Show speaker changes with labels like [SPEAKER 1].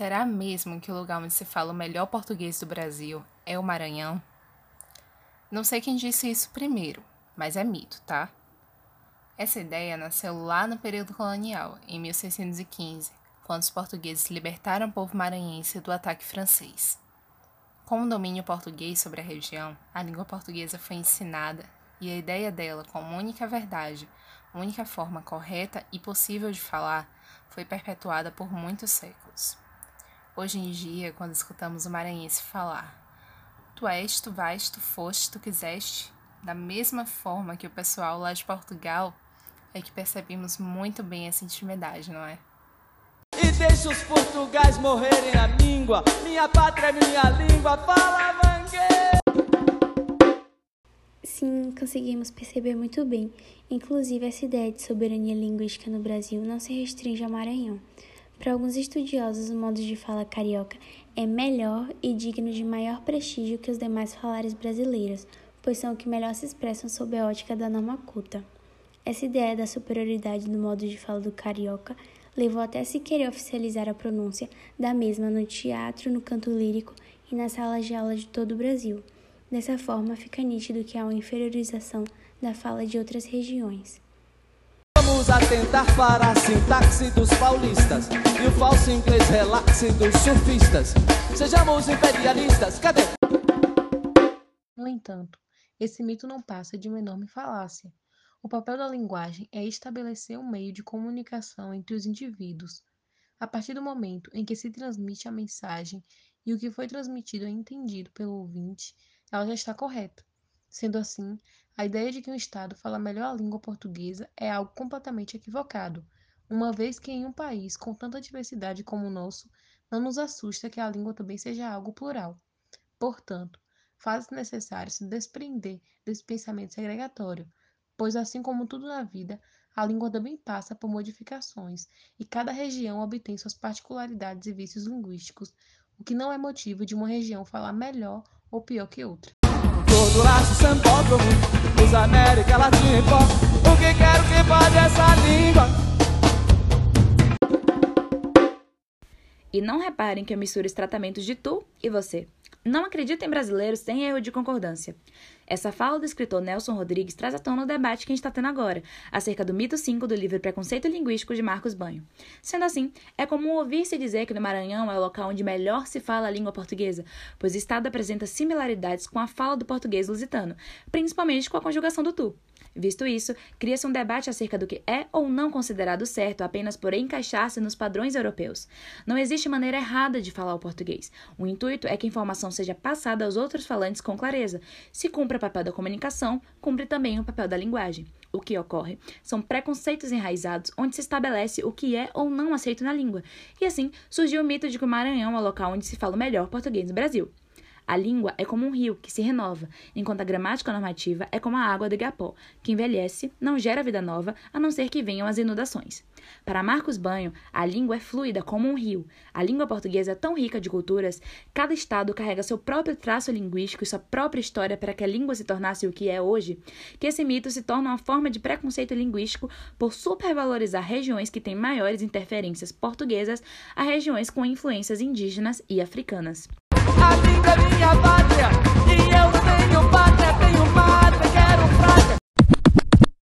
[SPEAKER 1] Será mesmo que o lugar onde se fala o melhor português do Brasil é o Maranhão? Não sei quem disse isso primeiro, mas é mito, tá? Essa ideia nasceu lá no período colonial, em 1615, quando os portugueses libertaram o povo maranhense do ataque francês. Com o domínio português sobre a região, a língua portuguesa foi ensinada e a ideia dela como única verdade, única forma correta e possível de falar, foi perpetuada por muitos séculos. Hoje em dia, quando escutamos o maranhense falar Tu és, tu vais, tu foste, tu quiseste, da mesma forma que o pessoal lá de Portugal, é que percebemos muito bem essa intimidade, não é?
[SPEAKER 2] E deixa os portugais morrerem a língua, minha pátria é minha língua, fala mangue!
[SPEAKER 3] Sim, conseguimos perceber muito bem. Inclusive, essa ideia de soberania linguística no Brasil não se restringe ao Maranhão. Para alguns estudiosos, o modo de fala carioca é melhor e digno de maior prestígio que os demais falares brasileiros, pois são o que melhor se expressam sob a ótica da norma culta. Essa ideia da superioridade no modo de fala do carioca levou até se querer oficializar a pronúncia da mesma no teatro, no canto lírico e nas salas de aula de todo o Brasil. Dessa forma, fica nítido que há uma inferiorização da fala de outras regiões.
[SPEAKER 2] Vamos atentar para a sintaxe dos paulistas e o falso inglês relaxe dos surfistas. Sejamos imperialistas, cadê?
[SPEAKER 4] No entanto, esse mito não passa de uma enorme falácia. O papel da linguagem é estabelecer um meio de comunicação entre os indivíduos. A partir do momento em que se transmite a mensagem e o que foi transmitido é entendido pelo ouvinte, ela já está correta. Sendo assim, a ideia de que um Estado fala melhor a língua portuguesa é algo completamente equivocado, uma vez que em um país com tanta diversidade como o nosso, não nos assusta que a língua também seja algo plural. Portanto, faz-se necessário se desprender desse pensamento segregatório, pois assim como tudo na vida, a língua também passa por modificações e cada região obtém suas particularidades e vícios linguísticos, o que não é motivo de uma região falar melhor ou pior que outra.
[SPEAKER 2] Todo laço sambódromo, os América Latina e pop. O que quero que pode essa língua?
[SPEAKER 5] E não reparem que eu misturo os tratamentos de tu e você. Não acredito em brasileiros sem erro de concordância. Essa fala do escritor Nelson Rodrigues traz à tona o debate que a gente está tendo agora, acerca do mito 5 do livro Preconceito Linguístico de Marcos Banho. Sendo assim, é comum ouvir-se dizer que no Maranhão é o local onde melhor se fala a língua portuguesa, pois o estado apresenta similaridades com a fala do português lusitano, principalmente com a conjugação do tu. Visto isso, cria-se um debate acerca do que é ou não considerado certo apenas por encaixar-se nos padrões europeus. Não existe maneira errada de falar o português. O intuito é que a informação seja passada aos outros falantes com clareza. Se cumpre o papel da comunicação, cumpre também o papel da linguagem. O que ocorre são preconceitos enraizados onde se estabelece o que é ou não aceito na língua. E assim surgiu o mito de que o Maranhão é o local onde se fala o melhor português no Brasil. A língua é como um rio que se renova, enquanto a gramática normativa é como a água do igapó, que envelhece, não gera vida nova, a não ser que venham as inundações. Para Marcos Banho, a língua é fluida como um rio. A língua portuguesa é tão rica de culturas, cada estado carrega seu próprio traço linguístico e sua própria história para que a língua se tornasse o que é hoje, que esse mito se torna uma forma de preconceito linguístico por supervalorizar regiões que têm maiores interferências portuguesas a regiões com influências indígenas e africanas
[SPEAKER 2] a vida é minha pátria. E eu tenho pátria, tenho pátria, quero pátria.